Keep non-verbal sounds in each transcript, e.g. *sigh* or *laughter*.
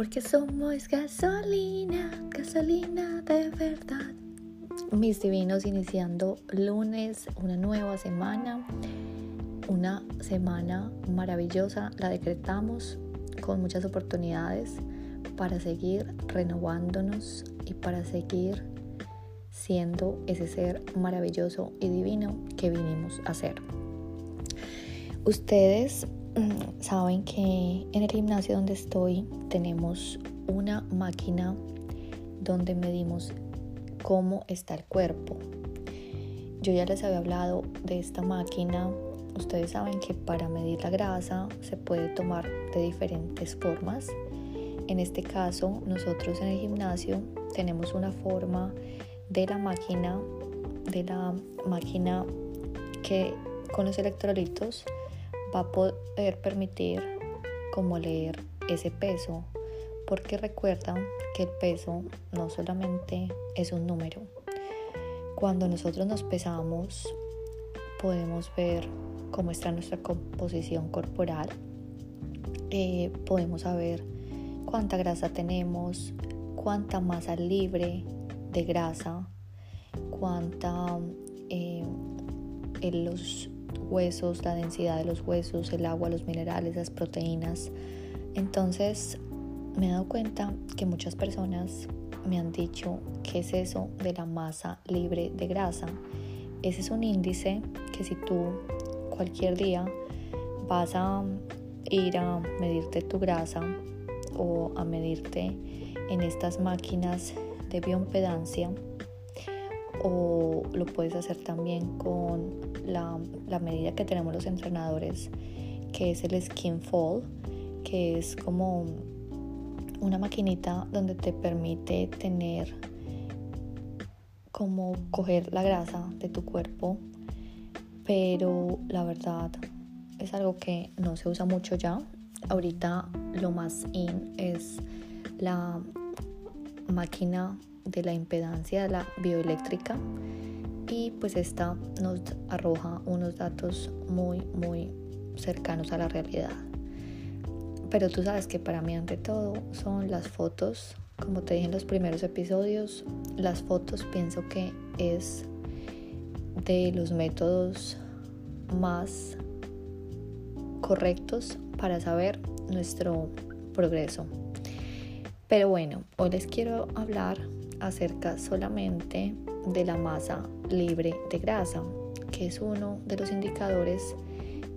porque somos gasolina, gasolina de verdad. Mis divinos, iniciando lunes, una nueva semana, una semana maravillosa, la decretamos con muchas oportunidades para seguir renovándonos y para seguir siendo ese ser maravilloso y divino que vinimos a ser. Ustedes saben que en el gimnasio donde estoy tenemos una máquina donde medimos cómo está el cuerpo. Yo ya les había hablado de esta máquina. Ustedes saben que para medir la grasa se puede tomar de diferentes formas. En este caso, nosotros en el gimnasio tenemos una forma de la máquina, de la máquina que con los electrolitos va a poder permitir como leer ese peso, porque recuerda que el peso no solamente es un número. Cuando nosotros nos pesamos, podemos ver cómo está nuestra composición corporal, eh, podemos saber cuánta grasa tenemos, cuánta masa libre de grasa, cuánta eh, los huesos, la densidad de los huesos, el agua, los minerales, las proteínas. Entonces me he dado cuenta que muchas personas me han dicho qué es eso de la masa libre de grasa. Ese es un índice que si tú cualquier día vas a ir a medirte tu grasa o a medirte en estas máquinas de bioimpedancia o lo puedes hacer también con la, medida que tenemos los entrenadores que es el skin fall que es como una maquinita donde te permite tener como coger la grasa de tu cuerpo pero la verdad es algo que no se usa mucho ya. Ahorita lo más in es la máquina de la impedancia de la bioeléctrica y pues esta nos arroja unos datos muy muy cercanos a la realidad. Pero tú sabes que para mí ante todo son las fotos, como te dije en los primeros episodios, las fotos pienso que es de los métodos más correctos para saber nuestro progreso. Pero bueno, hoy les quiero hablar acerca solamente de la masa libre de grasa, que es uno de los indicadores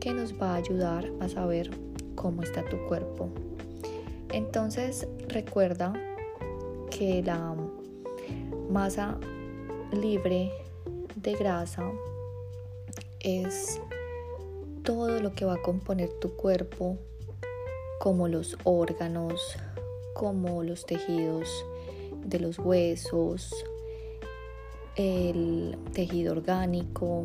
que nos va a ayudar a saber cómo está tu cuerpo. Entonces recuerda que la masa libre de grasa es todo lo que va a componer tu cuerpo, como los órganos, como los tejidos de los huesos, el tejido orgánico.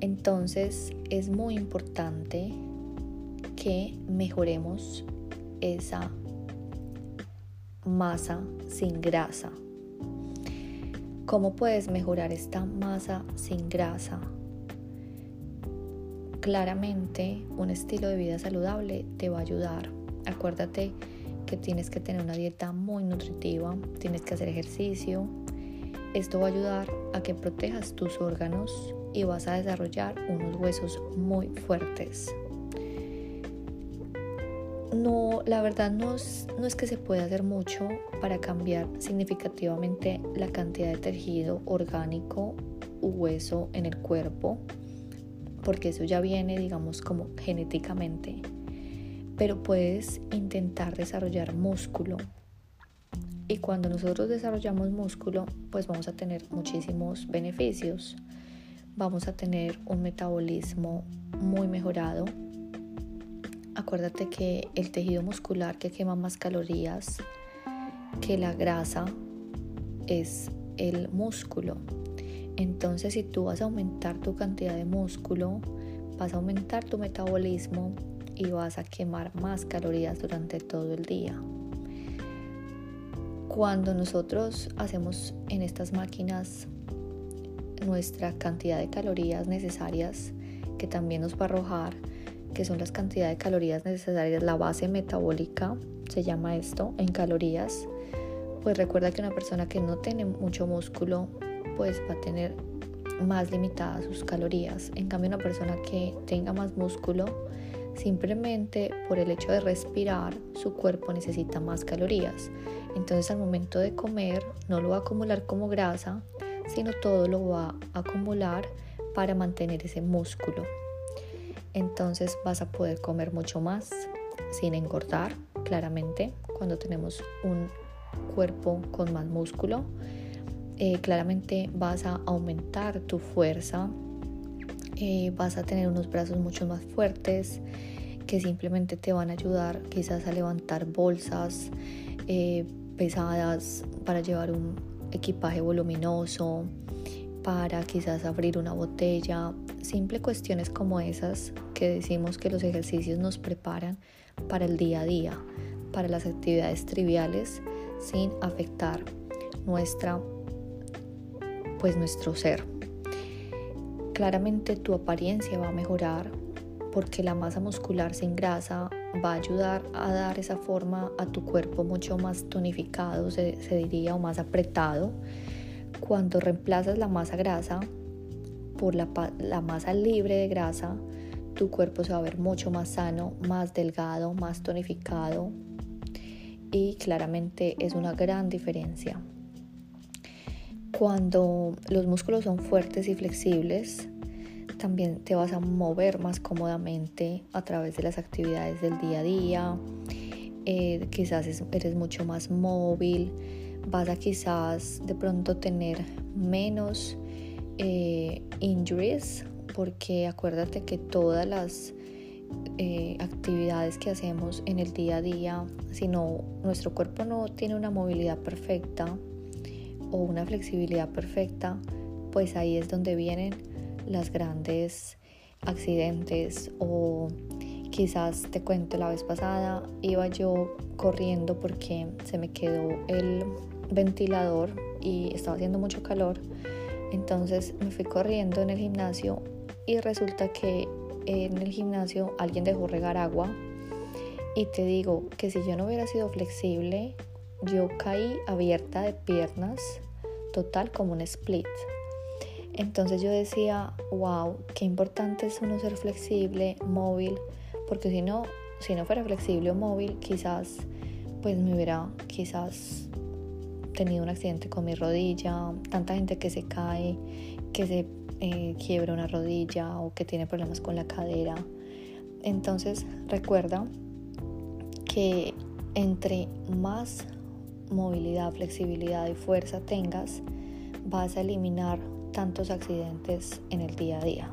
Entonces es muy importante que mejoremos esa masa sin grasa. ¿Cómo puedes mejorar esta masa sin grasa? Claramente un estilo de vida saludable te va a ayudar. Acuérdate que tienes que tener una dieta muy nutritiva, tienes que hacer ejercicio. Esto va a ayudar a que protejas tus órganos y vas a desarrollar unos huesos muy fuertes. No, la verdad no es, no es que se pueda hacer mucho para cambiar significativamente la cantidad de tejido orgánico u hueso en el cuerpo, porque eso ya viene, digamos, como genéticamente pero puedes intentar desarrollar músculo. Y cuando nosotros desarrollamos músculo, pues vamos a tener muchísimos beneficios. Vamos a tener un metabolismo muy mejorado. Acuérdate que el tejido muscular que quema más calorías que la grasa es el músculo. Entonces si tú vas a aumentar tu cantidad de músculo, vas a aumentar tu metabolismo y vas a quemar más calorías durante todo el día. Cuando nosotros hacemos en estas máquinas nuestra cantidad de calorías necesarias, que también nos va a arrojar, que son las cantidades de calorías necesarias, la base metabólica se llama esto, en calorías, pues recuerda que una persona que no tiene mucho músculo, pues va a tener más limitadas sus calorías. En cambio, una persona que tenga más músculo, simplemente por el hecho de respirar, su cuerpo necesita más calorías. Entonces, al momento de comer, no lo va a acumular como grasa, sino todo lo va a acumular para mantener ese músculo. Entonces vas a poder comer mucho más sin engordar, claramente, cuando tenemos un cuerpo con más músculo. Eh, claramente vas a aumentar tu fuerza, eh, vas a tener unos brazos mucho más fuertes que simplemente te van a ayudar quizás a levantar bolsas eh, pesadas para llevar un equipaje voluminoso, para quizás abrir una botella, simple cuestiones como esas que decimos que los ejercicios nos preparan para el día a día, para las actividades triviales sin afectar nuestra pues nuestro ser. Claramente tu apariencia va a mejorar porque la masa muscular sin grasa va a ayudar a dar esa forma a tu cuerpo mucho más tonificado, se, diría, o más apretado cuando reemplazas la masa grasa por la, masa libre de grasa, tu cuerpo se va a ver mucho más sano, más delgado, más tonificado y claramente es una gran diferencia. Cuando los músculos son fuertes y flexibles, también te vas a mover más cómodamente a través de las actividades del día a día, eh, quizás eres mucho más móvil, vas a quizás de pronto tener menos eh, injuries porque acuérdate que todas las eh, actividades que hacemos en el día a día, si no, nuestro cuerpo no tiene una movilidad perfecta o una flexibilidad perfecta, pues ahí es donde vienen las grandes accidentes o quizás te cuento la vez pasada iba yo corriendo porque se me quedó el ventilador y estaba haciendo mucho calor. Entonces me fui corriendo en el gimnasio y resulta que en el gimnasio alguien dejó regar agua y te digo que si yo no hubiera sido flexible, yo caí abierta de piernas, total como un split. Entonces yo decía, wow, qué importante es uno ser flexible, móvil, porque si no, si no fuera flexible o móvil, quizás pues me hubiera quizás tenido un accidente con mi rodilla, tanta gente que se cae, que se eh, quiebra una rodilla o que tiene problemas con la cadera. Entonces recuerda que entre más movilidad, flexibilidad y fuerza tengas, vas a eliminar tantos accidentes en el día a día.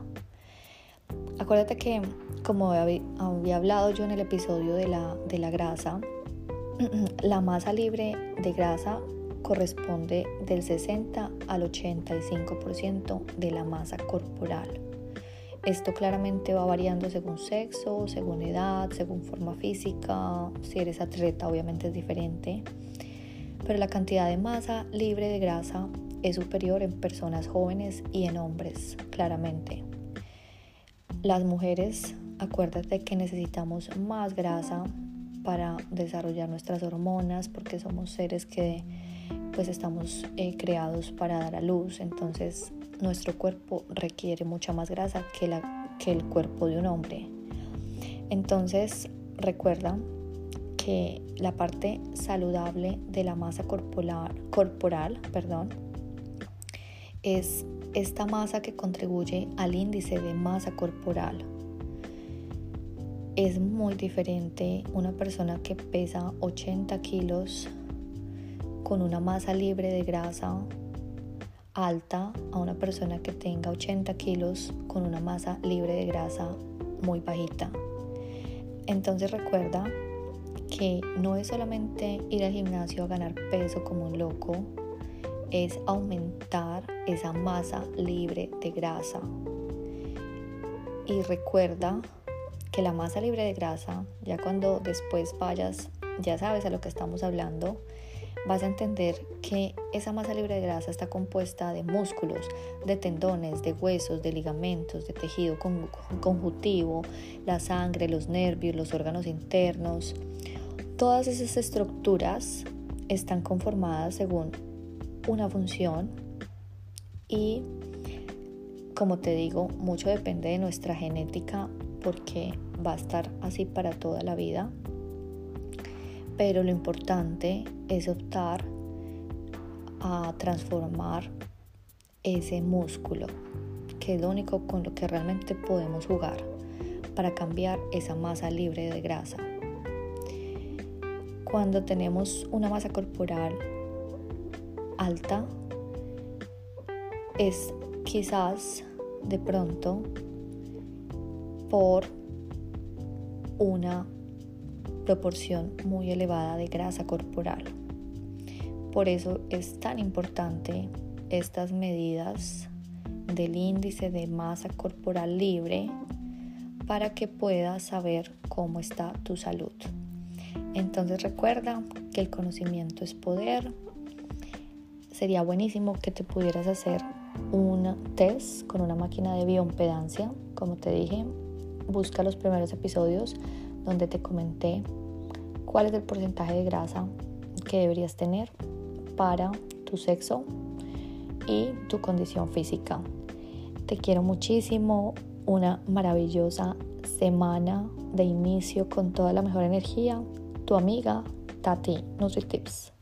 Acuérdate que, como había hablado yo en el episodio de la, de la grasa, *clears throat* la masa libre de grasa corresponde del 60 al 85% de la masa corporal. Esto claramente va variando según sexo, según edad, según forma física. Si eres atleta obviamente es diferente. Pero la cantidad de masa libre de grasa es superior en personas jóvenes y en hombres, claramente. Las mujeres, acuérdate que necesitamos más grasa para desarrollar nuestras hormonas porque somos seres que pues estamos eh, creados para dar a luz, entonces nuestro cuerpo requiere mucha más grasa que, la, que el cuerpo de un hombre. Entonces recuerda que la parte saludable de la masa corporal, corporal perdón, es esta masa que contribuye al índice de masa corporal. Es muy diferente una persona que pesa 80 kilos con una masa libre de grasa alta a una persona que tenga 80 kilos con una masa libre de grasa muy bajita. Entonces recuerda no es solamente ir al gimnasio a ganar peso como un loco, es aumentar esa masa libre de grasa. Y recuerda que la masa libre de grasa, ya cuando después vayas, ya sabes a lo que estamos hablando, vas a entender que esa masa libre de grasa está compuesta de músculos, de tendones, de huesos, de ligamentos, de tejido conjuntivo, la sangre, los nervios, los órganos internos, todas esas estructuras están conformadas según una función y como te digo, mucho depende de nuestra genética porque va a estar así para toda la vida. Pero lo importante es optar a transformar ese músculo, que es lo único con lo que realmente podemos jugar para cambiar esa masa libre de grasa. Cuando tenemos una masa corporal alta, es quizás de pronto por una proporción muy elevada de grasa corporal. Por eso es tan importante estas medidas del índice de masa corporal libre para que puedas saber cómo está tu salud. Entonces recuerda que el conocimiento es poder. Sería buenísimo que te pudieras hacer un test con una máquina de bioimpedancia. Como te dije, busca los primeros episodios donde te comenté cuál es el porcentaje de grasa que deberías tener para tu sexo y tu condición física. Te quiero muchísimo, una maravillosa semana de inicio con toda la mejor energía. Tu amiga Tati NutriTips.